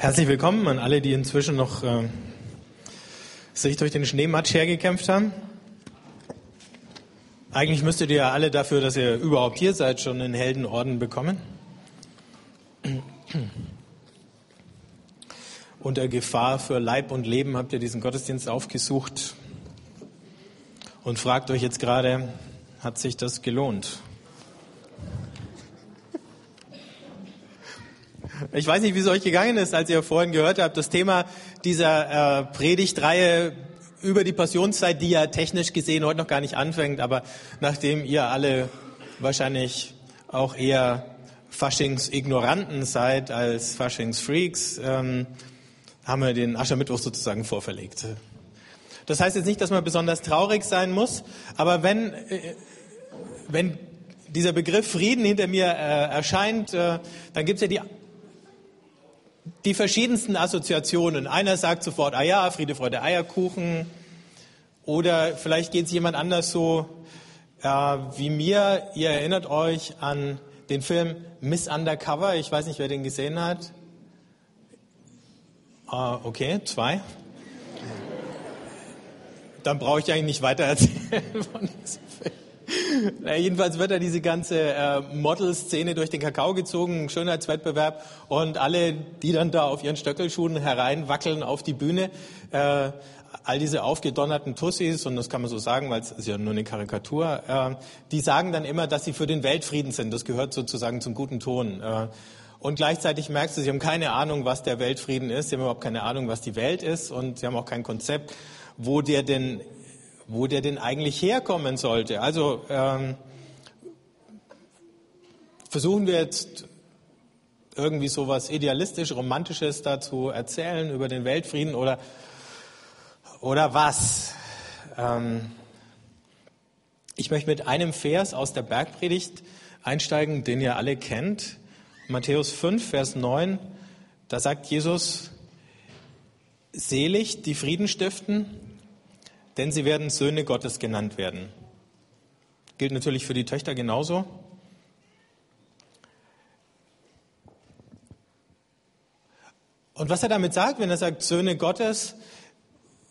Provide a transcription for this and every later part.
Herzlich willkommen an alle, die inzwischen noch äh, sich durch den Schneematsch hergekämpft haben. Eigentlich müsstet ihr ja alle dafür, dass ihr überhaupt hier seid, schon einen Heldenorden bekommen. Unter Gefahr für Leib und Leben habt ihr diesen Gottesdienst aufgesucht und fragt euch jetzt gerade, hat sich das gelohnt? Ich weiß nicht, wie es euch gegangen ist, als ihr vorhin gehört habt, das Thema dieser äh, Predigtreihe über die Passionszeit, die ja technisch gesehen heute noch gar nicht anfängt, aber nachdem ihr alle wahrscheinlich auch eher Faschingsignoranten seid als Faschingsfreaks, ähm, haben wir den Aschermittwoch sozusagen vorverlegt. Das heißt jetzt nicht, dass man besonders traurig sein muss, aber wenn, äh, wenn dieser Begriff Frieden hinter mir äh, erscheint, äh, dann gibt es ja die die verschiedensten Assoziationen. Einer sagt sofort, ah ja, Friede, Freude, Eierkuchen. Oder vielleicht geht es jemand anders so äh, wie mir. Ihr erinnert euch an den Film Miss Undercover. Ich weiß nicht, wer den gesehen hat. Uh, okay, zwei. Dann brauche ich eigentlich nicht weiter erzählen von diesem Film. Na, jedenfalls wird da diese ganze äh, Model-Szene durch den Kakao gezogen, Schönheitswettbewerb und alle, die dann da auf ihren Stöckelschuhen hereinwackeln auf die Bühne, äh, all diese aufgedonnerten Tussis, und das kann man so sagen, weil es ist ja nur eine Karikatur, äh, die sagen dann immer, dass sie für den Weltfrieden sind. Das gehört sozusagen zum guten Ton. Äh, und gleichzeitig merkst du, sie haben keine Ahnung, was der Weltfrieden ist, sie haben überhaupt keine Ahnung, was die Welt ist und sie haben auch kein Konzept, wo der denn wo der denn eigentlich herkommen sollte. Also ähm, versuchen wir jetzt irgendwie so was idealistisch, romantisches dazu erzählen über den Weltfrieden oder oder was? Ähm, ich möchte mit einem Vers aus der Bergpredigt einsteigen, den ihr alle kennt. Matthäus 5, Vers 9. Da sagt Jesus, selig die Frieden stiften, denn sie werden Söhne Gottes genannt werden. Gilt natürlich für die Töchter genauso. Und was er damit sagt, wenn er sagt Söhne Gottes,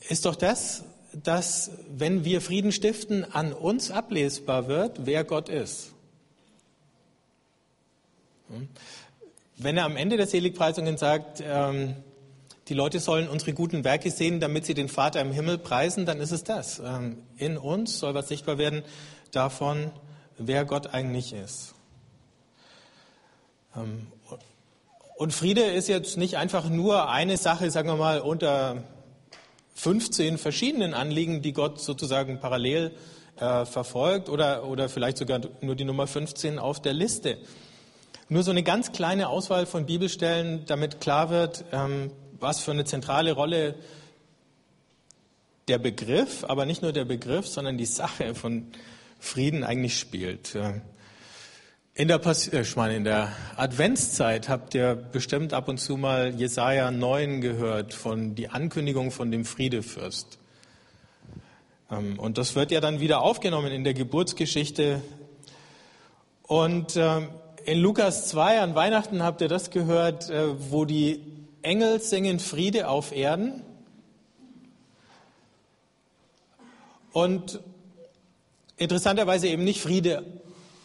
ist doch das, dass wenn wir Frieden stiften, an uns ablesbar wird, wer Gott ist. Wenn er am Ende der Seligpreisungen sagt, ähm, die Leute sollen unsere guten Werke sehen, damit sie den Vater im Himmel preisen, dann ist es das. Ähm, in uns soll was sichtbar werden davon, wer Gott eigentlich ist. Ähm, und Friede ist jetzt nicht einfach nur eine Sache, sagen wir mal, unter 15 verschiedenen Anliegen, die Gott sozusagen parallel äh, verfolgt oder, oder vielleicht sogar nur die Nummer 15 auf der Liste. Nur so eine ganz kleine Auswahl von Bibelstellen, damit klar wird, ähm, was für eine zentrale Rolle der Begriff, aber nicht nur der Begriff, sondern die Sache von Frieden eigentlich spielt. In der, äh, ich meine, in der Adventszeit habt ihr bestimmt ab und zu mal Jesaja 9 gehört von die Ankündigung von dem Friedefürst. Ähm, und das wird ja dann wieder aufgenommen in der Geburtsgeschichte. Und ähm, in Lukas 2 an Weihnachten habt ihr das gehört, äh, wo die Engel singen Friede auf Erden. Und interessanterweise eben nicht Friede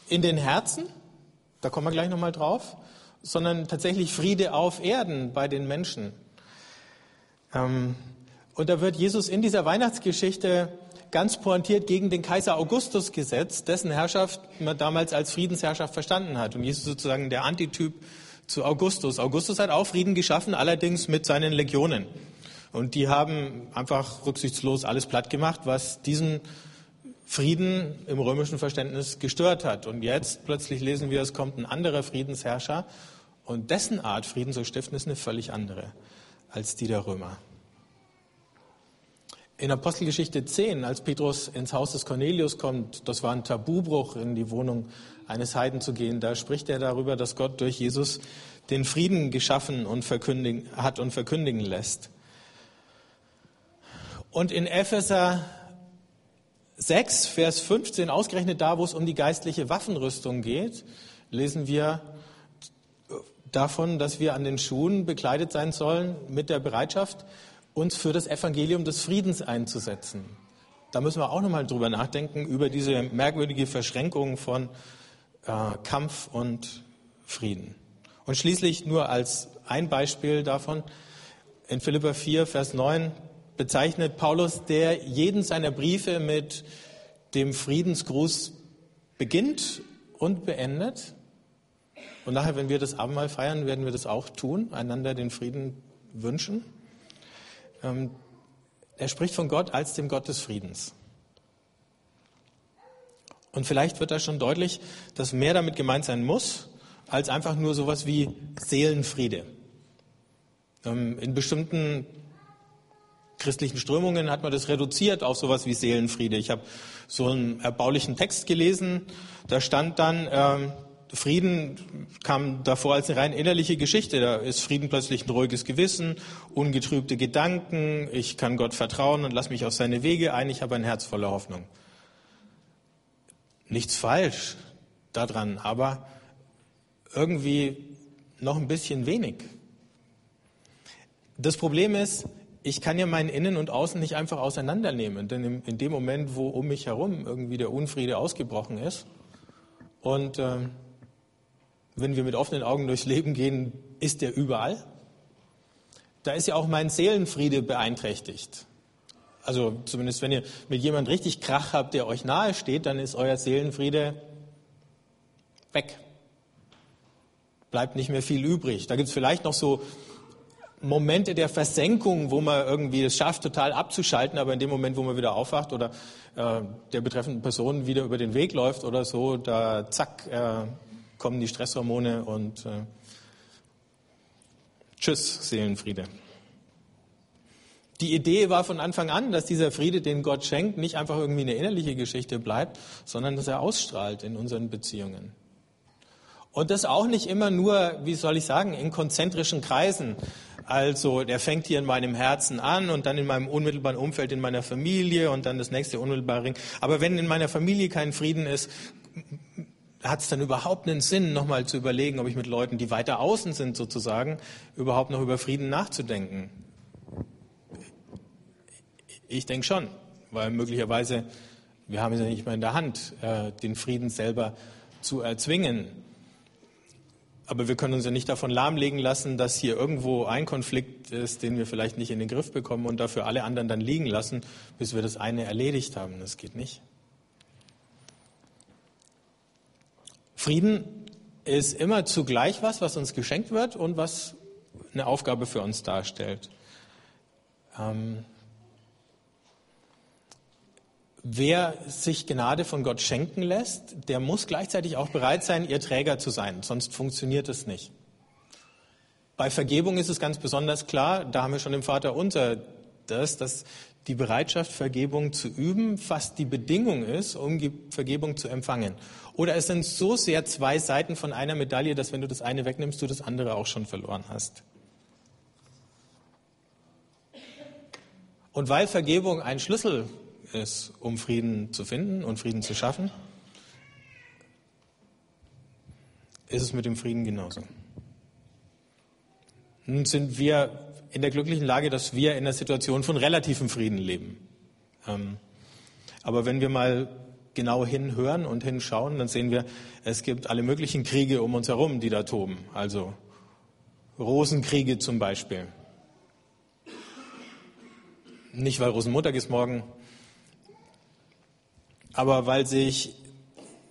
in den Herzen, da kommen wir gleich nochmal drauf, sondern tatsächlich Friede auf Erden bei den Menschen. Ähm, und da wird Jesus in dieser Weihnachtsgeschichte ganz pointiert gegen den Kaiser Augustus gesetzt, dessen Herrschaft man damals als Friedensherrschaft verstanden hat. Und Jesus sozusagen der Antityp zu Augustus. Augustus hat auch Frieden geschaffen, allerdings mit seinen Legionen. Und die haben einfach rücksichtslos alles platt gemacht, was diesen Frieden im römischen Verständnis gestört hat. Und jetzt plötzlich lesen wir, es kommt ein anderer Friedensherrscher und dessen Art, Frieden zu stiften, ist eine völlig andere als die der Römer. In Apostelgeschichte 10, als Petrus ins Haus des Cornelius kommt, das war ein Tabubruch, in die Wohnung eines Heiden zu gehen, da spricht er darüber, dass Gott durch Jesus den Frieden geschaffen und verkündigen, hat und verkündigen lässt. Und in Epheser 6, Vers 15, ausgerechnet da, wo es um die geistliche Waffenrüstung geht, lesen wir, davon, dass wir an den Schuhen bekleidet sein sollen mit der Bereitschaft, uns für das Evangelium des Friedens einzusetzen. Da müssen wir auch nochmal drüber nachdenken, über diese merkwürdige Verschränkung von äh, Kampf und Frieden. Und schließlich nur als ein Beispiel davon, in Philippa 4, Vers 9 bezeichnet Paulus, der jeden seiner Briefe mit dem Friedensgruß beginnt und beendet. Und nachher, wenn wir das Abendmahl feiern, werden wir das auch tun, einander den Frieden wünschen. Ähm, er spricht von Gott als dem Gott des Friedens. Und vielleicht wird da schon deutlich, dass mehr damit gemeint sein muss, als einfach nur sowas wie Seelenfriede. Ähm, in bestimmten christlichen Strömungen hat man das reduziert auf sowas wie Seelenfriede. Ich habe so einen erbaulichen Text gelesen, da stand dann, ähm, Frieden kam davor als eine rein innerliche Geschichte. Da ist Frieden plötzlich ein ruhiges Gewissen, ungetrübte Gedanken, ich kann Gott vertrauen und lass mich auf seine Wege ein, ich habe ein Herz voller Hoffnung. Nichts falsch daran, aber irgendwie noch ein bisschen wenig. Das Problem ist, ich kann ja mein Innen und Außen nicht einfach auseinandernehmen, denn in dem Moment, wo um mich herum irgendwie der Unfriede ausgebrochen ist und äh, wenn wir mit offenen Augen durchs Leben gehen, ist der überall. Da ist ja auch mein Seelenfriede beeinträchtigt. Also zumindest wenn ihr mit jemandem richtig Krach habt, der euch nahe steht, dann ist euer Seelenfriede weg. Bleibt nicht mehr viel übrig. Da gibt es vielleicht noch so Momente der Versenkung, wo man irgendwie es schafft, total abzuschalten, aber in dem Moment, wo man wieder aufwacht oder äh, der betreffenden Person wieder über den Weg läuft oder so, da zack, äh, kommen die Stresshormone und äh, tschüss, Seelenfriede. Die Idee war von Anfang an, dass dieser Friede, den Gott schenkt, nicht einfach irgendwie eine innerliche Geschichte bleibt, sondern dass er ausstrahlt in unseren Beziehungen. Und das auch nicht immer nur, wie soll ich sagen, in konzentrischen Kreisen. Also der fängt hier in meinem Herzen an und dann in meinem unmittelbaren Umfeld in meiner Familie und dann das nächste unmittelbare Ring. Aber wenn in meiner Familie kein Frieden ist, hat es dann überhaupt einen Sinn, nochmal zu überlegen, ob ich mit Leuten, die weiter außen sind sozusagen, überhaupt noch über Frieden nachzudenken? Ich denke schon, weil möglicherweise, wir haben es ja nicht mehr in der Hand, äh, den Frieden selber zu erzwingen. Aber wir können uns ja nicht davon lahmlegen lassen, dass hier irgendwo ein Konflikt ist, den wir vielleicht nicht in den Griff bekommen und dafür alle anderen dann liegen lassen, bis wir das eine erledigt haben. Das geht nicht. Frieden ist immer zugleich was, was uns geschenkt wird und was eine Aufgabe für uns darstellt. Ähm, wer sich Gnade von Gott schenken lässt, der muss gleichzeitig auch bereit sein, ihr Träger zu sein, sonst funktioniert es nicht. Bei Vergebung ist es ganz besonders klar, da haben wir schon im Vater unser das, dass die Bereitschaft, Vergebung zu üben, fast die Bedingung ist, um Vergebung zu empfangen. Oder es sind so sehr zwei Seiten von einer Medaille, dass wenn du das eine wegnimmst, du das andere auch schon verloren hast. Und weil Vergebung ein Schlüssel ist, um Frieden zu finden und Frieden zu schaffen, ist es mit dem Frieden genauso. Nun sind wir in der glücklichen Lage, dass wir in einer Situation von relativem Frieden leben. Ähm, aber wenn wir mal genau hinhören und hinschauen, dann sehen wir, es gibt alle möglichen Kriege um uns herum, die da toben. Also Rosenkriege zum Beispiel. Nicht, weil Rosenmontag ist morgen, aber weil sich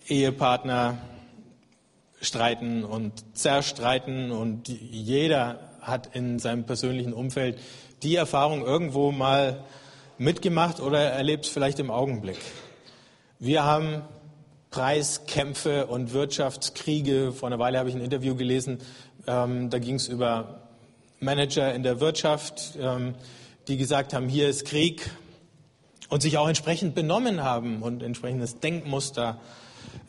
Ehepartner streiten und zerstreiten und jeder hat in seinem persönlichen Umfeld die Erfahrung irgendwo mal mitgemacht oder erlebt es vielleicht im Augenblick. Wir haben Preiskämpfe und Wirtschaftskriege. Vor einer Weile habe ich ein Interview gelesen, ähm, da ging es über Manager in der Wirtschaft, ähm, die gesagt haben, hier ist Krieg und sich auch entsprechend benommen haben und entsprechendes Denkmuster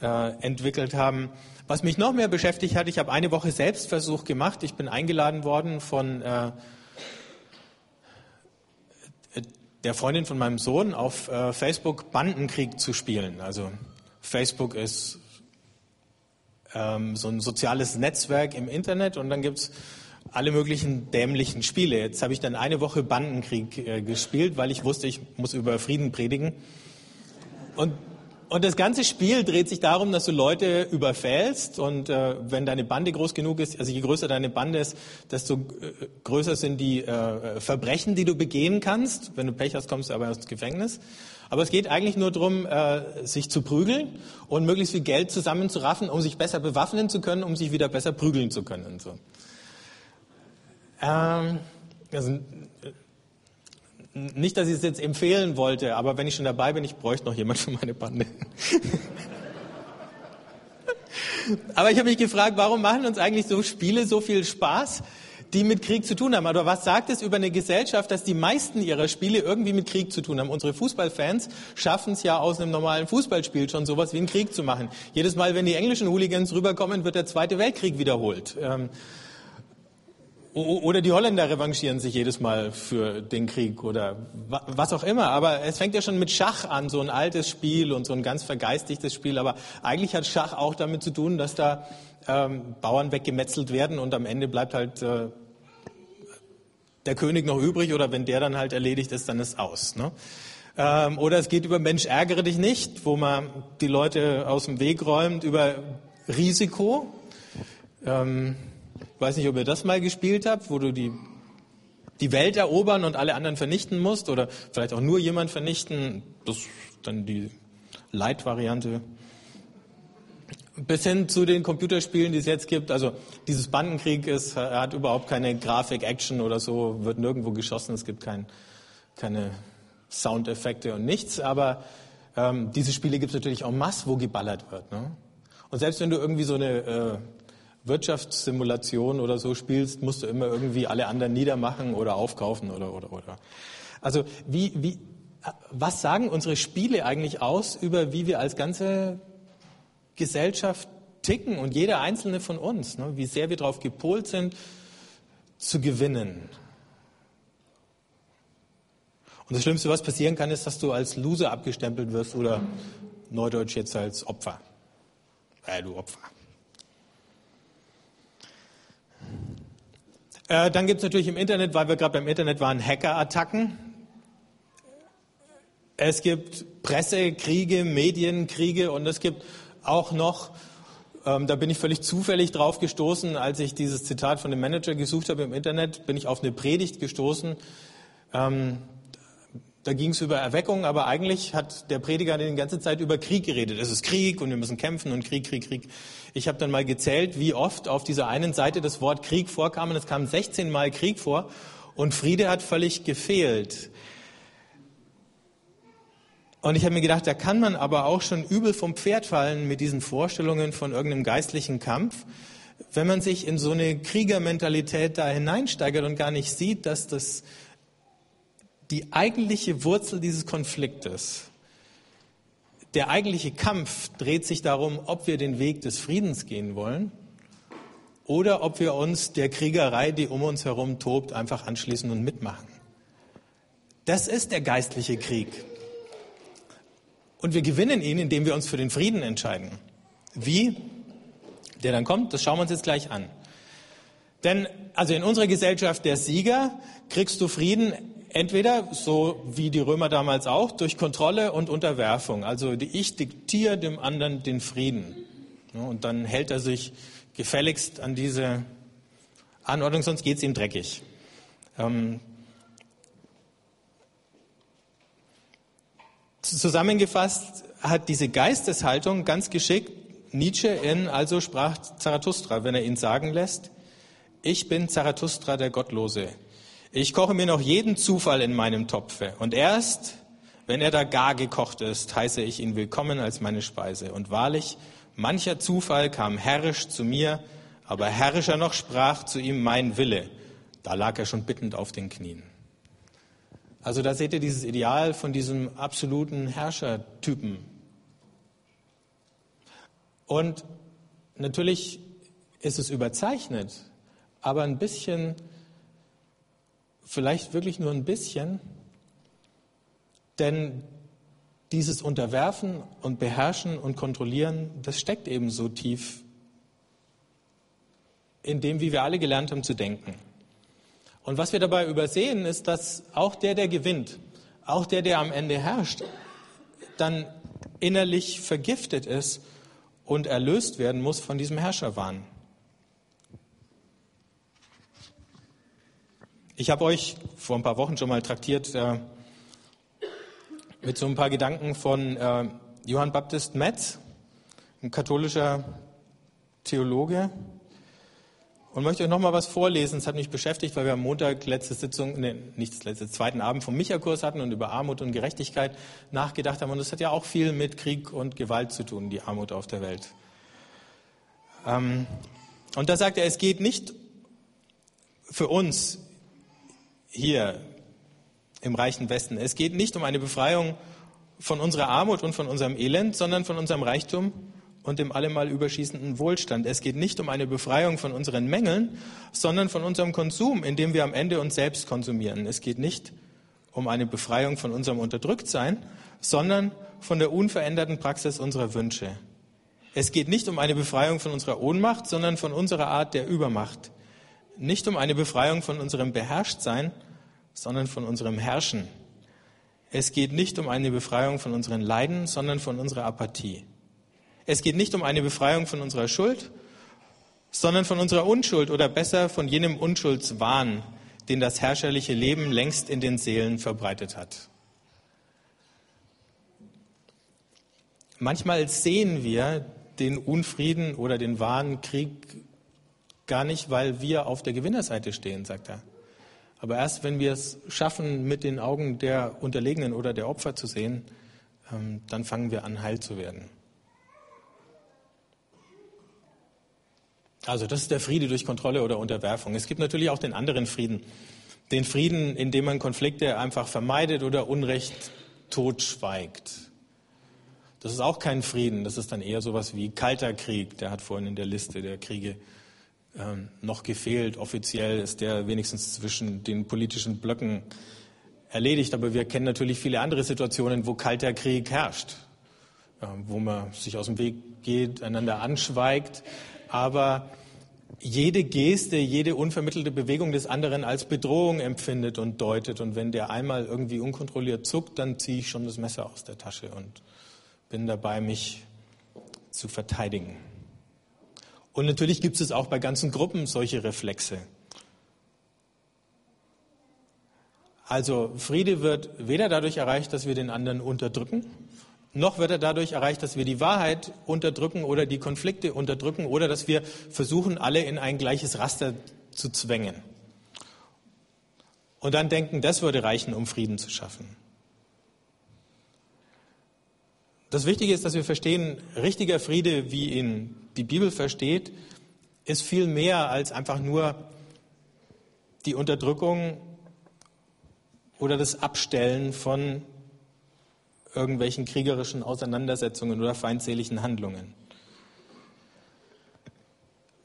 äh, entwickelt haben. Was mich noch mehr beschäftigt hat, ich habe eine Woche Selbstversuch gemacht. Ich bin eingeladen worden von äh, der Freundin von meinem Sohn auf äh, Facebook Bandenkrieg zu spielen. Also Facebook ist ähm, so ein soziales Netzwerk im Internet und dann gibt's alle möglichen dämlichen Spiele. Jetzt habe ich dann eine Woche Bandenkrieg äh, gespielt, weil ich wusste, ich muss über Frieden predigen. Und und das ganze Spiel dreht sich darum, dass du Leute überfällst und äh, wenn deine Bande groß genug ist, also je größer deine Bande ist, desto äh, größer sind die äh, Verbrechen, die du begehen kannst. Wenn du Pech hast, kommst du aber ins Gefängnis. Aber es geht eigentlich nur darum, äh, sich zu prügeln und möglichst viel Geld zusammenzuraffen, um sich besser bewaffnen zu können, um sich wieder besser prügeln zu können. So. Ähm, also, nicht, dass ich es jetzt empfehlen wollte, aber wenn ich schon dabei bin, ich bräuchte noch jemand für meine Bande. aber ich habe mich gefragt, warum machen uns eigentlich so Spiele so viel Spaß, die mit Krieg zu tun haben? Oder was sagt es über eine Gesellschaft, dass die meisten ihrer Spiele irgendwie mit Krieg zu tun haben? Unsere Fußballfans schaffen es ja aus einem normalen Fußballspiel schon sowas wie einen Krieg zu machen. Jedes Mal, wenn die englischen Hooligans rüberkommen, wird der Zweite Weltkrieg wiederholt. Ähm, oder die Holländer revanchieren sich jedes Mal für den Krieg oder was auch immer. Aber es fängt ja schon mit Schach an, so ein altes Spiel und so ein ganz vergeistigtes Spiel. Aber eigentlich hat Schach auch damit zu tun, dass da ähm, Bauern weggemetzelt werden und am Ende bleibt halt äh, der König noch übrig oder wenn der dann halt erledigt ist, dann ist aus. Ne? Ähm, oder es geht über Mensch ärgere dich nicht, wo man die Leute aus dem Weg räumt, über Risiko. Ähm, weiß nicht, ob ihr das mal gespielt habt, wo du die, die Welt erobern und alle anderen vernichten musst oder vielleicht auch nur jemand vernichten. Das ist dann die Light-Variante. Bis hin zu den Computerspielen, die es jetzt gibt. Also dieses Bandenkrieg ist, hat überhaupt keine Grafik, Action oder so, wird nirgendwo geschossen, es gibt kein, keine Soundeffekte und nichts. Aber ähm, diese Spiele gibt es natürlich auch mass, wo geballert wird. Ne? Und selbst wenn du irgendwie so eine äh, Wirtschaftssimulation oder so spielst, musst du immer irgendwie alle anderen niedermachen oder aufkaufen oder oder oder. Also wie wie was sagen unsere Spiele eigentlich aus über wie wir als ganze Gesellschaft ticken und jeder einzelne von uns, ne? wie sehr wir darauf gepolt sind zu gewinnen. Und das Schlimmste, was passieren kann, ist, dass du als Loser abgestempelt wirst oder neudeutsch jetzt als Opfer. Äh, du Opfer. Äh, dann gibt es natürlich im Internet, weil wir gerade beim Internet waren, Hackerattacken. Es gibt Pressekriege, Medienkriege und es gibt auch noch, ähm, da bin ich völlig zufällig drauf gestoßen, als ich dieses Zitat von dem Manager gesucht habe im Internet, bin ich auf eine Predigt gestoßen. Ähm, da ging es über Erweckung, aber eigentlich hat der Prediger die ganze Zeit über Krieg geredet. Es ist Krieg und wir müssen kämpfen und Krieg, Krieg, Krieg. Ich habe dann mal gezählt, wie oft auf dieser einen Seite das Wort Krieg vorkam und es kam 16 Mal Krieg vor und Friede hat völlig gefehlt. Und ich habe mir gedacht, da kann man aber auch schon übel vom Pferd fallen mit diesen Vorstellungen von irgendeinem geistlichen Kampf, wenn man sich in so eine Kriegermentalität da hineinsteigert und gar nicht sieht, dass das die eigentliche Wurzel dieses Konfliktes, der eigentliche Kampf dreht sich darum, ob wir den Weg des Friedens gehen wollen oder ob wir uns der Kriegerei, die um uns herum tobt, einfach anschließen und mitmachen. Das ist der geistliche Krieg. Und wir gewinnen ihn, indem wir uns für den Frieden entscheiden. Wie der dann kommt, das schauen wir uns jetzt gleich an. Denn also in unserer Gesellschaft der Sieger kriegst du Frieden Entweder, so wie die Römer damals auch, durch Kontrolle und Unterwerfung. Also ich diktiere dem anderen den Frieden. Und dann hält er sich gefälligst an diese Anordnung, sonst geht es ihm dreckig. Ähm, zusammengefasst hat diese Geisteshaltung ganz geschickt Nietzsche in Also sprach Zarathustra, wenn er ihn sagen lässt, ich bin Zarathustra der Gottlose. Ich koche mir noch jeden Zufall in meinem Topfe. Und erst, wenn er da gar gekocht ist, heiße ich ihn willkommen als meine Speise. Und wahrlich, mancher Zufall kam herrisch zu mir, aber herrischer noch sprach zu ihm mein Wille. Da lag er schon bittend auf den Knien. Also da seht ihr dieses Ideal von diesem absoluten Herrschertypen. Und natürlich ist es überzeichnet, aber ein bisschen vielleicht wirklich nur ein bisschen, denn dieses Unterwerfen und Beherrschen und Kontrollieren, das steckt eben so tief in dem, wie wir alle gelernt haben zu denken. Und was wir dabei übersehen, ist, dass auch der, der gewinnt, auch der, der am Ende herrscht, dann innerlich vergiftet ist und erlöst werden muss von diesem Herrscherwahn. Ich habe euch vor ein paar Wochen schon mal traktiert äh, mit so ein paar Gedanken von äh, Johann Baptist Metz, ein katholischer Theologe, und möchte euch noch mal was vorlesen. Es hat mich beschäftigt, weil wir am Montag letzte Sitzung, nee, nicht das letzte, zweiten Abend vom Micha-Kurs hatten und über Armut und Gerechtigkeit nachgedacht haben. Und das hat ja auch viel mit Krieg und Gewalt zu tun, die Armut auf der Welt. Ähm, und da sagt er, es geht nicht für uns hier im reichen Westen, es geht nicht um eine Befreiung von unserer Armut und von unserem Elend, sondern von unserem Reichtum und dem allemal überschießenden Wohlstand. Es geht nicht um eine Befreiung von unseren Mängeln, sondern von unserem Konsum, indem wir am Ende uns selbst konsumieren. Es geht nicht um eine Befreiung von unserem Unterdrücktsein, sondern von der unveränderten Praxis unserer Wünsche. Es geht nicht um eine Befreiung von unserer Ohnmacht, sondern von unserer Art der Übermacht. Nicht um eine Befreiung von unserem Beherrschtsein, sondern von unserem Herrschen. Es geht nicht um eine Befreiung von unseren Leiden, sondern von unserer Apathie. Es geht nicht um eine Befreiung von unserer Schuld, sondern von unserer Unschuld oder besser von jenem Unschuldswahn, den das herrscherliche Leben längst in den Seelen verbreitet hat. Manchmal sehen wir den Unfrieden oder den wahren Krieg gar nicht, weil wir auf der Gewinnerseite stehen, sagt er. Aber erst wenn wir es schaffen, mit den Augen der Unterlegenen oder der Opfer zu sehen, ähm, dann fangen wir an, heil zu werden. Also das ist der Friede durch Kontrolle oder Unterwerfung. Es gibt natürlich auch den anderen Frieden. Den Frieden, in dem man Konflikte einfach vermeidet oder Unrecht totschweigt. Das ist auch kein Frieden. Das ist dann eher sowas wie kalter Krieg. Der hat vorhin in der Liste der Kriege ähm, noch gefehlt. Offiziell ist der wenigstens zwischen den politischen Blöcken erledigt. Aber wir kennen natürlich viele andere Situationen, wo kalter Krieg herrscht. Äh, wo man sich aus dem Weg geht, einander anschweigt aber jede Geste, jede unvermittelte Bewegung des anderen als Bedrohung empfindet und deutet. Und wenn der einmal irgendwie unkontrolliert zuckt, dann ziehe ich schon das Messer aus der Tasche und bin dabei, mich zu verteidigen. Und natürlich gibt es auch bei ganzen Gruppen solche Reflexe. Also Friede wird weder dadurch erreicht, dass wir den anderen unterdrücken, noch wird er dadurch erreicht, dass wir die Wahrheit unterdrücken oder die Konflikte unterdrücken oder dass wir versuchen, alle in ein gleiches Raster zu zwängen. Und dann denken, das würde reichen, um Frieden zu schaffen. Das Wichtige ist, dass wir verstehen, richtiger Friede, wie ihn die Bibel versteht, ist viel mehr als einfach nur die Unterdrückung oder das Abstellen von irgendwelchen kriegerischen Auseinandersetzungen oder feindseligen Handlungen.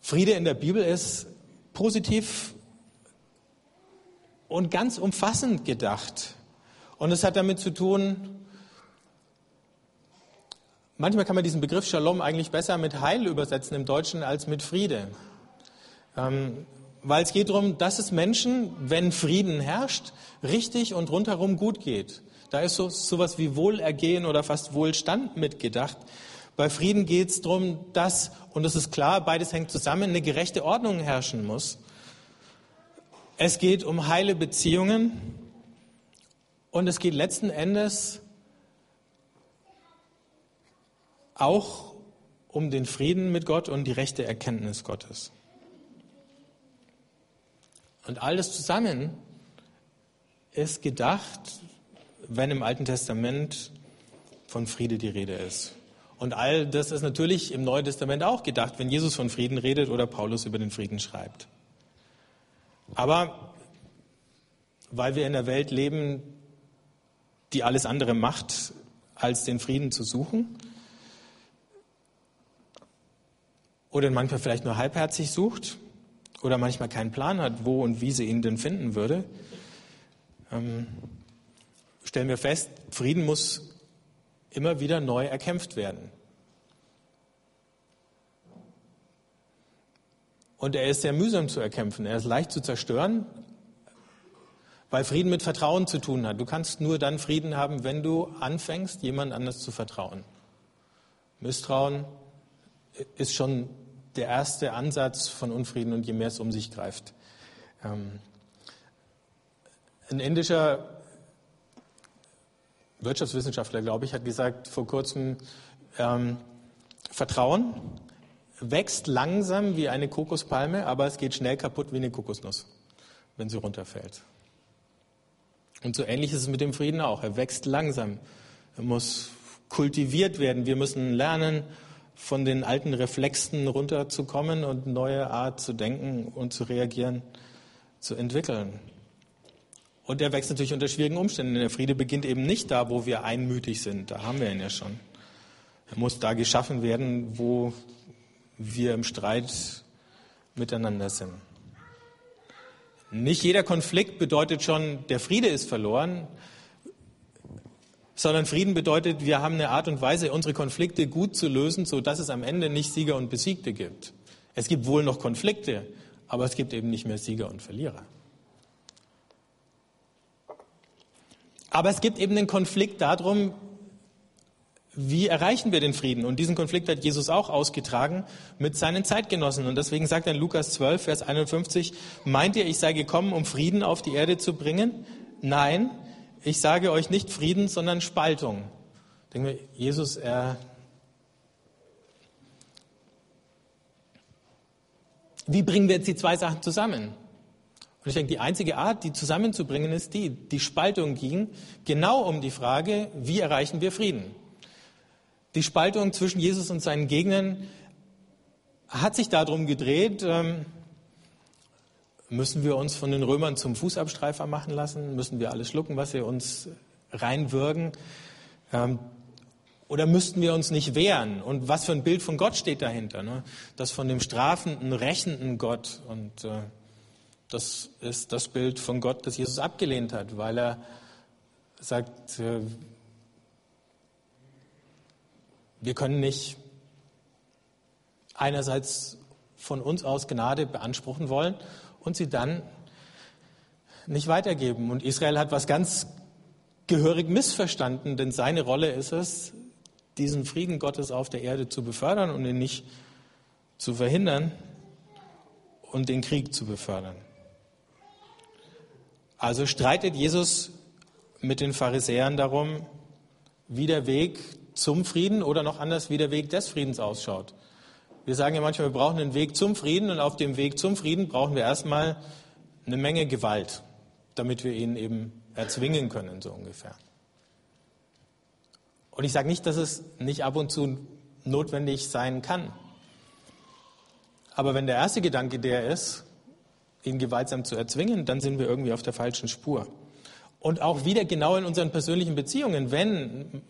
Friede in der Bibel ist positiv und ganz umfassend gedacht. Und es hat damit zu tun, manchmal kann man diesen Begriff Shalom eigentlich besser mit Heil übersetzen im Deutschen als mit Friede. Ähm, weil es geht darum, dass es Menschen, wenn Frieden herrscht, richtig und rundherum gut geht. Da ist so sowas wie Wohlergehen oder fast Wohlstand mitgedacht. Bei Frieden geht es darum, dass, und es ist klar, beides hängt zusammen, eine gerechte Ordnung herrschen muss. Es geht um heile Beziehungen und es geht letzten Endes auch um den Frieden mit Gott und die rechte Erkenntnis Gottes. Und alles zusammen ist gedacht wenn im Alten Testament von Friede die Rede ist. Und all das ist natürlich im Neuen Testament auch gedacht, wenn Jesus von Frieden redet oder Paulus über den Frieden schreibt. Aber weil wir in einer Welt leben, die alles andere macht, als den Frieden zu suchen, oder manchmal vielleicht nur halbherzig sucht, oder manchmal keinen Plan hat, wo und wie sie ihn denn finden würde, ähm, stellen wir fest, Frieden muss immer wieder neu erkämpft werden. Und er ist sehr mühsam zu erkämpfen. Er ist leicht zu zerstören, weil Frieden mit Vertrauen zu tun hat. Du kannst nur dann Frieden haben, wenn du anfängst, jemand anders zu vertrauen. Misstrauen ist schon der erste Ansatz von Unfrieden und je mehr es um sich greift. Ähm, ein indischer Wirtschaftswissenschaftler, glaube ich, hat gesagt vor kurzem, ähm, Vertrauen wächst langsam wie eine Kokospalme, aber es geht schnell kaputt wie eine Kokosnuss, wenn sie runterfällt. Und so ähnlich ist es mit dem Frieden auch. Er wächst langsam. Er muss kultiviert werden. Wir müssen lernen, von den alten Reflexen runterzukommen und neue Art zu denken und zu reagieren zu entwickeln. Und er wächst natürlich unter schwierigen Umständen. Der Friede beginnt eben nicht da, wo wir einmütig sind. Da haben wir ihn ja schon. Er muss da geschaffen werden, wo wir im Streit miteinander sind. Nicht jeder Konflikt bedeutet schon, der Friede ist verloren, sondern Frieden bedeutet, wir haben eine Art und Weise, unsere Konflikte gut zu lösen, sodass es am Ende nicht Sieger und Besiegte gibt. Es gibt wohl noch Konflikte, aber es gibt eben nicht mehr Sieger und Verlierer. Aber es gibt eben den Konflikt darum, wie erreichen wir den Frieden? Und diesen Konflikt hat Jesus auch ausgetragen mit seinen Zeitgenossen. Und deswegen sagt er in Lukas 12, Vers 51, meint ihr, ich sei gekommen, um Frieden auf die Erde zu bringen? Nein, ich sage euch nicht Frieden, sondern Spaltung. Denken wir, Jesus, er wie bringen wir jetzt die zwei Sachen zusammen? Und ich denke, die einzige Art, die zusammenzubringen, ist die. Die Spaltung ging genau um die Frage, wie erreichen wir Frieden? Die Spaltung zwischen Jesus und seinen Gegnern hat sich darum gedreht, ähm, müssen wir uns von den Römern zum Fußabstreifer machen lassen? Müssen wir alles schlucken, was sie uns reinwürgen? Ähm, oder müssten wir uns nicht wehren? Und was für ein Bild von Gott steht dahinter? Ne? Das von dem strafenden, rächenden Gott. Und äh, das ist das Bild von Gott, das Jesus abgelehnt hat, weil er sagt, äh, wir können nicht einerseits von uns aus Gnade beanspruchen wollen und sie dann nicht weitergeben. Und Israel hat was ganz gehörig missverstanden, denn seine Rolle ist es, diesen Frieden Gottes auf der Erde zu befördern und ihn nicht zu verhindern und den Krieg zu befördern. Also streitet Jesus mit den Pharisäern darum, wie der Weg zum Frieden oder noch anders, wie der Weg des Friedens ausschaut. Wir sagen ja manchmal, wir brauchen einen Weg zum Frieden und auf dem Weg zum Frieden brauchen wir erstmal eine Menge Gewalt, damit wir ihn eben erzwingen können, so ungefähr. Und ich sage nicht, dass es nicht ab und zu notwendig sein kann. Aber wenn der erste Gedanke der ist, ihn gewaltsam zu erzwingen, dann sind wir irgendwie auf der falschen Spur. Und auch wieder genau in unseren persönlichen Beziehungen, wenn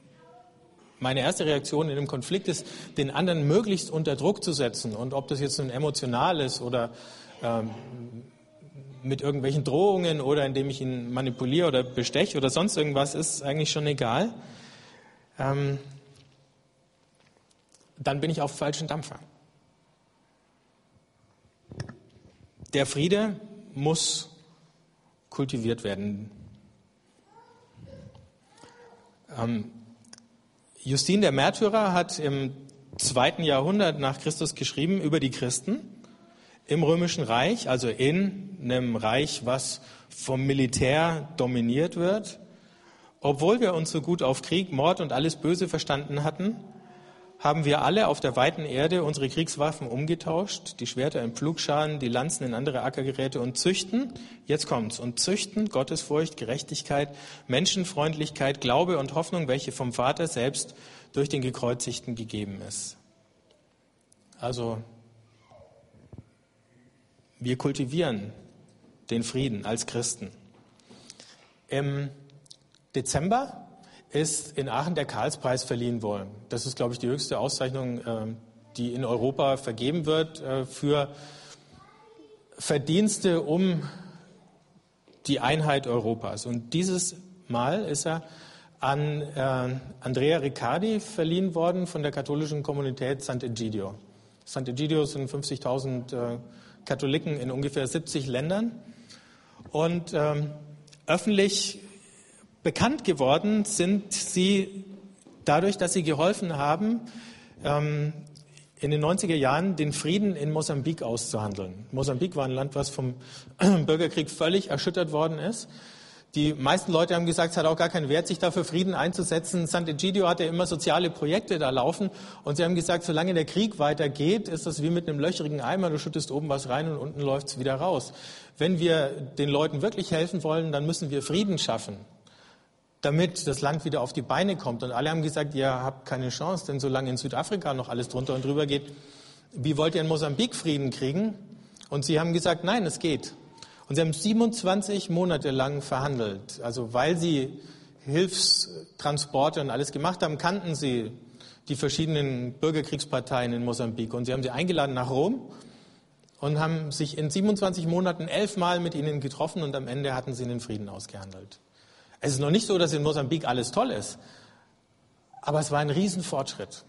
meine erste Reaktion in einem Konflikt ist, den anderen möglichst unter Druck zu setzen. Und ob das jetzt nun emotional ist oder ähm, mit irgendwelchen Drohungen oder indem ich ihn manipuliere oder besteche oder sonst irgendwas, ist eigentlich schon egal. Ähm, dann bin ich auf falschen Dampfer. Der Friede muss kultiviert werden. Ähm, Justin der Märtyrer hat im zweiten Jahrhundert nach Christus geschrieben über die Christen im Römischen Reich, also in einem Reich, was vom Militär dominiert wird. Obwohl wir uns so gut auf Krieg, Mord und alles Böse verstanden hatten, haben wir alle auf der weiten Erde unsere Kriegswaffen umgetauscht, die Schwerter in Pflugscharen, die Lanzen in andere Ackergeräte und züchten, jetzt kommt's, und züchten Gottesfurcht, Gerechtigkeit, Menschenfreundlichkeit, Glaube und Hoffnung, welche vom Vater selbst durch den Gekreuzigten gegeben ist. Also, wir kultivieren den Frieden als Christen. Im Dezember ist in Aachen der Karlspreis verliehen worden. Das ist, glaube ich, die höchste Auszeichnung, ähm, die in Europa vergeben wird äh, für Verdienste um die Einheit Europas. Und dieses Mal ist er an äh, Andrea Riccardi verliehen worden von der katholischen Kommunität Sant'Egidio. Sant'Egidio sind 50.000 äh, Katholiken in ungefähr 70 Ländern. Und ähm, öffentlich bekannt geworden sind sie dadurch, dass sie geholfen haben, ähm, in den 90er Jahren den Frieden in Mosambik auszuhandeln. Mosambik war ein Land, was vom Bürgerkrieg völlig erschüttert worden ist. Die meisten Leute haben gesagt, es hat auch gar keinen Wert, sich dafür Frieden einzusetzen. Sant'Egidio hatte immer soziale Projekte da laufen und sie haben gesagt, solange der Krieg weitergeht, ist das wie mit einem löcherigen Eimer, du schüttest oben was rein und unten läuft es wieder raus. Wenn wir den Leuten wirklich helfen wollen, dann müssen wir Frieden schaffen damit das Land wieder auf die Beine kommt. Und alle haben gesagt, ihr habt keine Chance, denn solange in Südafrika noch alles drunter und drüber geht, wie wollt ihr in Mosambik Frieden kriegen? Und sie haben gesagt, nein, es geht. Und sie haben 27 Monate lang verhandelt. Also weil sie Hilfstransporte und alles gemacht haben, kannten sie die verschiedenen Bürgerkriegsparteien in Mosambik. Und sie haben sie eingeladen nach Rom und haben sich in 27 Monaten elfmal mit ihnen getroffen und am Ende hatten sie den Frieden ausgehandelt. Es ist noch nicht so, dass in Mosambik alles toll ist, aber es war ein Riesenfortschritt.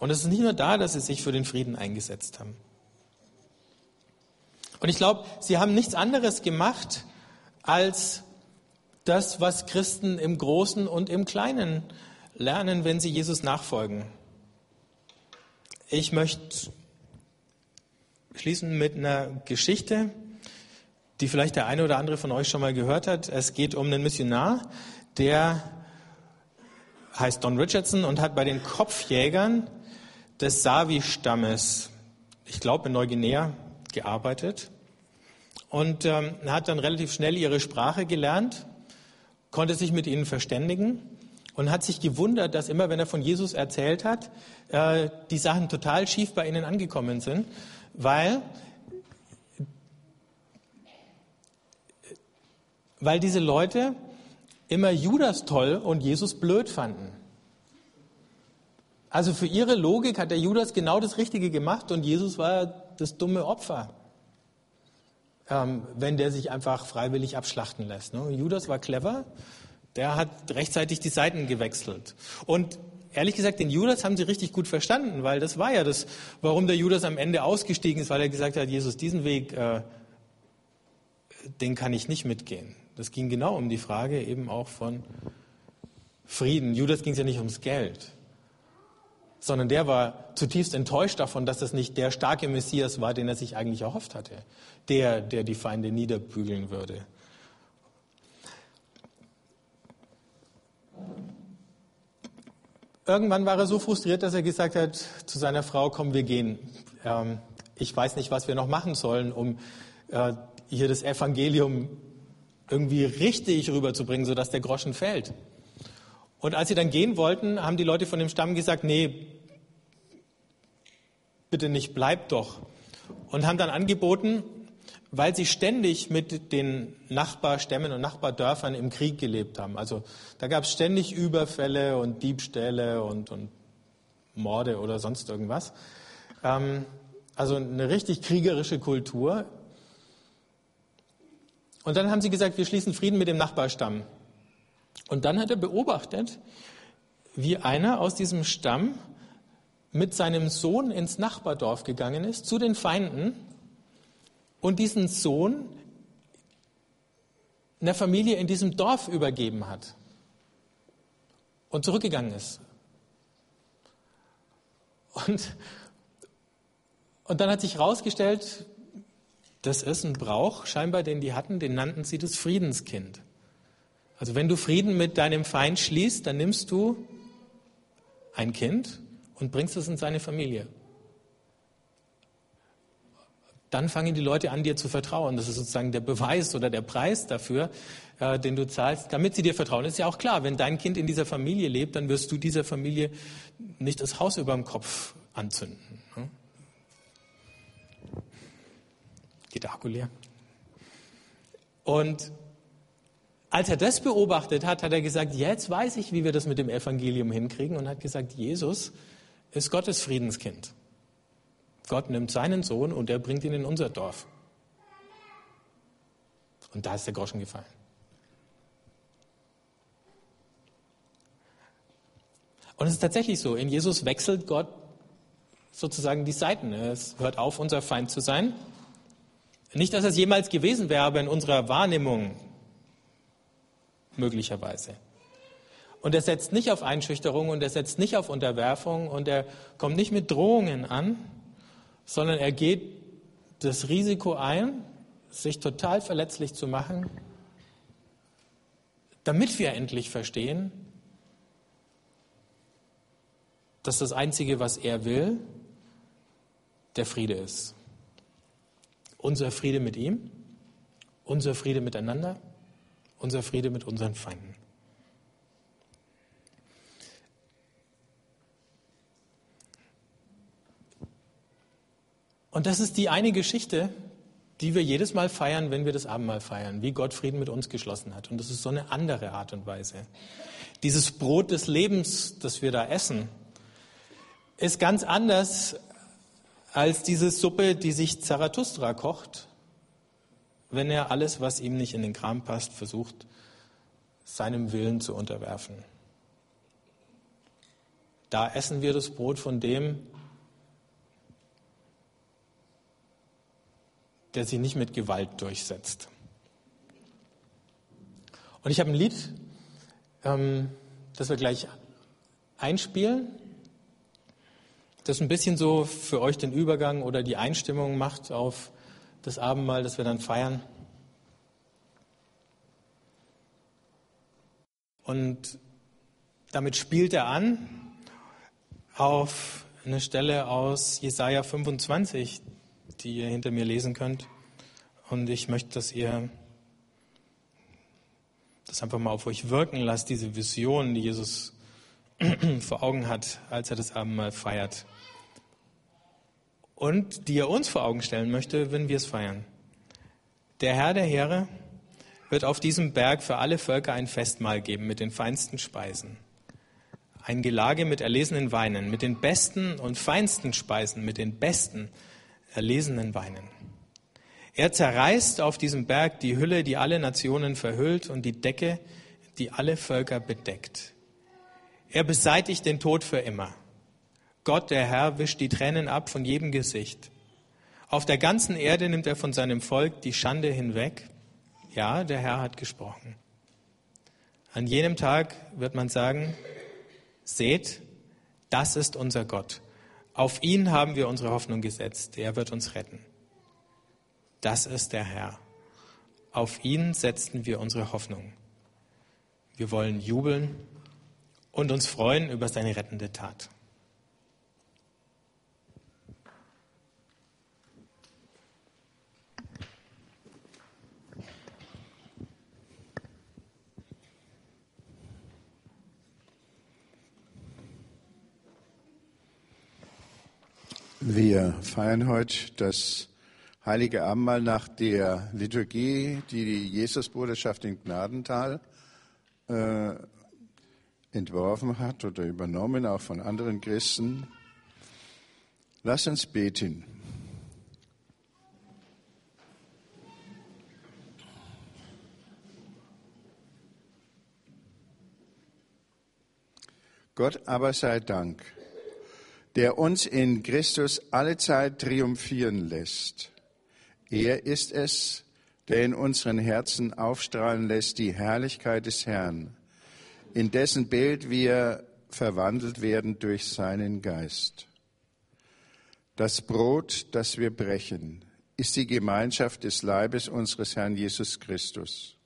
Und es ist nicht nur da, dass sie sich für den Frieden eingesetzt haben. Und ich glaube, sie haben nichts anderes gemacht als das, was Christen im Großen und im Kleinen lernen, wenn sie Jesus nachfolgen. Ich möchte schließen mit einer Geschichte, die vielleicht der eine oder andere von euch schon mal gehört hat. Es geht um einen Missionar, der heißt Don Richardson und hat bei den Kopfjägern des Savi-Stammes, ich glaube in Neuguinea, gearbeitet und ähm, hat dann relativ schnell ihre Sprache gelernt, konnte sich mit ihnen verständigen und hat sich gewundert, dass immer, wenn er von Jesus erzählt hat, äh, die Sachen total schief bei ihnen angekommen sind, weil weil diese Leute immer Judas toll und Jesus blöd fanden. Also für ihre Logik hat der Judas genau das Richtige gemacht und Jesus war das dumme Opfer, ähm, wenn der sich einfach freiwillig abschlachten lässt. Ne? Judas war clever, der hat rechtzeitig die Seiten gewechselt. Und ehrlich gesagt, den Judas haben sie richtig gut verstanden, weil das war ja das, warum der Judas am Ende ausgestiegen ist, weil er gesagt hat, Jesus, diesen Weg, äh, den kann ich nicht mitgehen. Das ging genau um die Frage eben auch von Frieden. Judas ging es ja nicht ums Geld, sondern der war zutiefst enttäuscht davon, dass das nicht der starke Messias war, den er sich eigentlich erhofft hatte. Der, der die Feinde niederbügeln würde. Irgendwann war er so frustriert, dass er gesagt hat zu seiner Frau, komm, wir gehen. Ähm, ich weiß nicht, was wir noch machen sollen, um äh, hier das Evangelium irgendwie richtig rüberzubringen, sodass der Groschen fällt. Und als sie dann gehen wollten, haben die Leute von dem Stamm gesagt, nee, bitte nicht, bleib doch. Und haben dann angeboten, weil sie ständig mit den Nachbarstämmen und Nachbardörfern im Krieg gelebt haben. Also da gab es ständig Überfälle und Diebstähle und, und Morde oder sonst irgendwas. Ähm, also eine richtig kriegerische Kultur und dann haben sie gesagt, wir schließen Frieden mit dem Nachbarstamm. Und dann hat er beobachtet, wie einer aus diesem Stamm mit seinem Sohn ins Nachbardorf gegangen ist, zu den Feinden, und diesen Sohn einer Familie in diesem Dorf übergeben hat und zurückgegangen ist. Und, und dann hat sich herausgestellt, das ist ein Brauch, scheinbar, den die hatten, den nannten sie das Friedenskind. Also wenn du Frieden mit deinem Feind schließt, dann nimmst du ein Kind und bringst es in seine Familie. Dann fangen die Leute an, dir zu vertrauen. Das ist sozusagen der Beweis oder der Preis dafür, äh, den du zahlst, damit sie dir vertrauen. Ist ja auch klar, wenn dein Kind in dieser Familie lebt, dann wirst du dieser Familie nicht das Haus über dem Kopf anzünden. Ne? Geht der Akku leer? Und als er das beobachtet hat, hat er gesagt, jetzt weiß ich, wie wir das mit dem Evangelium hinkriegen und hat gesagt, Jesus ist Gottes Friedenskind. Gott nimmt seinen Sohn und er bringt ihn in unser Dorf. Und da ist der Groschen gefallen. Und es ist tatsächlich so, in Jesus wechselt Gott sozusagen die Seiten. Es hört auf, unser Feind zu sein Nicht, dass es jemals gewesen wäre, aber in unserer Wahrnehmung möglicherweise. Und er setzt nicht auf Einschüchterung und er setzt nicht auf Unterwerfung und er kommt nicht mit Drohungen an, sondern er geht das Risiko ein, sich total verletzlich zu machen, damit wir endlich verstehen, dass das Einzige, was er will, der Friede ist. Unser Friede mit ihm, unser Friede miteinander, unser Friede mit unseren Feinden. Und das ist die eine Geschichte, die wir jedes Mal feiern, wenn wir das Abendmahl feiern, wie Gott Frieden mit uns geschlossen hat. Und das ist so eine andere Art und Weise. Dieses Brot des Lebens, das wir da essen, ist ganz anders als diese Suppe, die sich Zarathustra kocht, wenn er alles, was ihm nicht in den Kram passt, versucht, seinem Willen zu unterwerfen. Da essen wir das Brot von dem, der sich nicht mit Gewalt durchsetzt. Und ich habe ein Lied, ähm, das wir gleich einspielen, das ein bisschen so für euch den Übergang oder die Einstimmung macht auf das Abendmahl, das wir dann feiern. Und damit spielt er an auf eine Stelle aus Jesaja 25, die ihr hinter mir lesen könnt. Und ich möchte, dass ihr das einfach mal auf euch wirken lasst, diese Vision, die Jesus vor Augen hat, als er das Abendmahl feiert. Und die er uns vor Augen stellen möchte, wenn wir es feiern. Der Herr der Heere wird auf diesem Berg für alle Völker ein Festmahl geben mit den feinsten Speisen. Ein Gelage mit erlesenen Weinen, mit den besten und feinsten Speisen, mit den besten erlesenen Weinen. Er zerreißt auf diesem Berg die Hülle, die alle Nationen verhüllt und die Decke, die alle Völker bedeckt. Er beseitigt den Tod für immer. Gott, der Herr, wischt die Tränen ab von jedem Gesicht. Auf der ganzen Erde nimmt er von seinem Volk die Schande hinweg. Ja, der Herr hat gesprochen. An jenem Tag wird man sagen, seht, das ist unser Gott. Auf ihn haben wir unsere Hoffnung gesetzt. Er wird uns retten. Das ist der Herr. Auf ihn setzten wir unsere Hoffnung. Wir wollen jubeln und uns freuen über seine rettende Tat. Wir feiern heute das heilige Abendmahl nach der Liturgie, die die Jesusbruderschaft in Gnadental äh, entworfen hat oder übernommen, auch von anderen Christen. Lass uns beten. Gott aber sei Dank der uns in Christus alle Zeit triumphieren lässt. Er ist es, der in unseren Herzen aufstrahlen lässt die Herrlichkeit des Herrn, in dessen Bild wir verwandelt werden durch seinen Geist. Das Brot, das wir brechen, ist die Gemeinschaft des Leibes unseres Herrn Jesus Christus.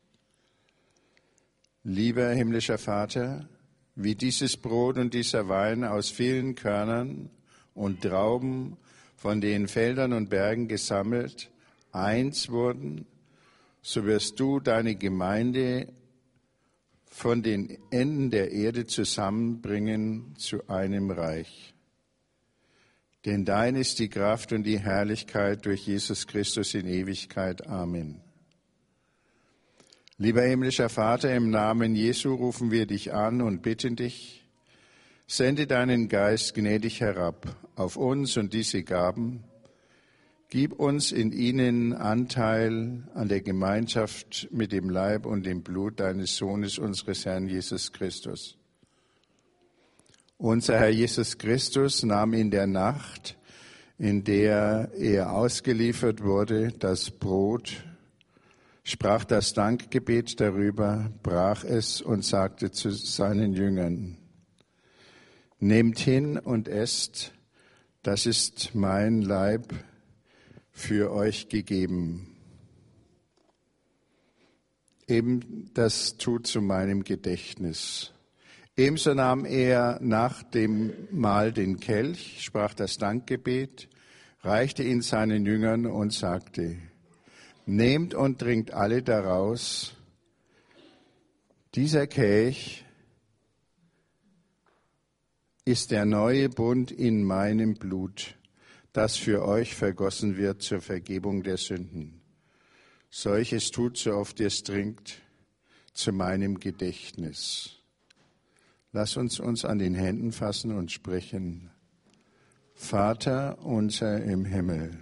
Lieber himmlischer Vater, wie dieses Brot und dieser Wein aus vielen Körnern und Trauben von den Feldern und Bergen gesammelt, eins wurden, so wirst du deine Gemeinde von den Enden der Erde zusammenbringen zu einem Reich. Denn dein ist die Kraft und die Herrlichkeit durch Jesus Christus in Ewigkeit. Amen. Lieber himmlischer Vater, im Namen Jesu rufen wir dich an und bitten dich, sende deinen Geist gnädig herab auf uns und diese Gaben. Gib uns in ihnen Anteil an der Gemeinschaft mit dem Leib und dem Blut deines Sohnes, unseres Herrn Jesus Christus. Unser Herr Jesus Christus nahm in der Nacht, in der er ausgeliefert wurde, das Brot, sprach das Dankgebet darüber, brach es und sagte zu seinen Jüngern, Nehmt hin und esst, das ist mein Leib für euch gegeben. Eben das tut zu meinem Gedächtnis. Ebenso nahm er nach dem Mahl den Kelch, sprach das Dankgebet, reichte ihn seinen Jüngern und sagte, Nehmt und trinkt alle daraus. Dieser Kelch ist der neue Bund in meinem Blut, das für euch vergossen wird zur Vergebung der Sünden. Solches tut, so oft ihr es trinkt, zu meinem Gedächtnis. Lass uns uns an den Händen fassen und sprechen. Vater unser im Himmel,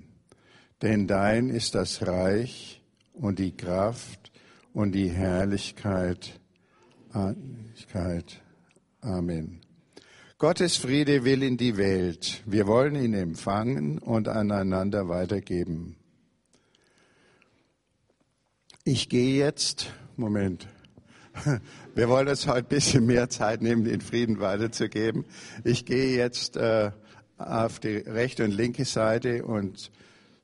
Denn dein ist das Reich und die Kraft und die Herrlichkeit. Amen. Gottes Friede will in die Welt. Wir wollen ihn empfangen und aneinander weitergeben. Ich gehe jetzt Moment. Wir wollen uns heute ein bisschen mehr Zeit nehmen, den Frieden weiterzugeben. Ich gehe jetzt äh, auf die rechte und linke Seite und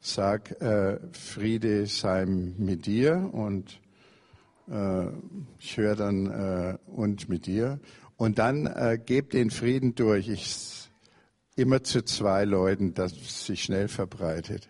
sag äh, Friede sei mit dir und äh, ich höre dann äh, und mit dir und dann äh, gebt den Frieden durch. Ich immer zu zwei Leuten, dass sich schnell verbreitet.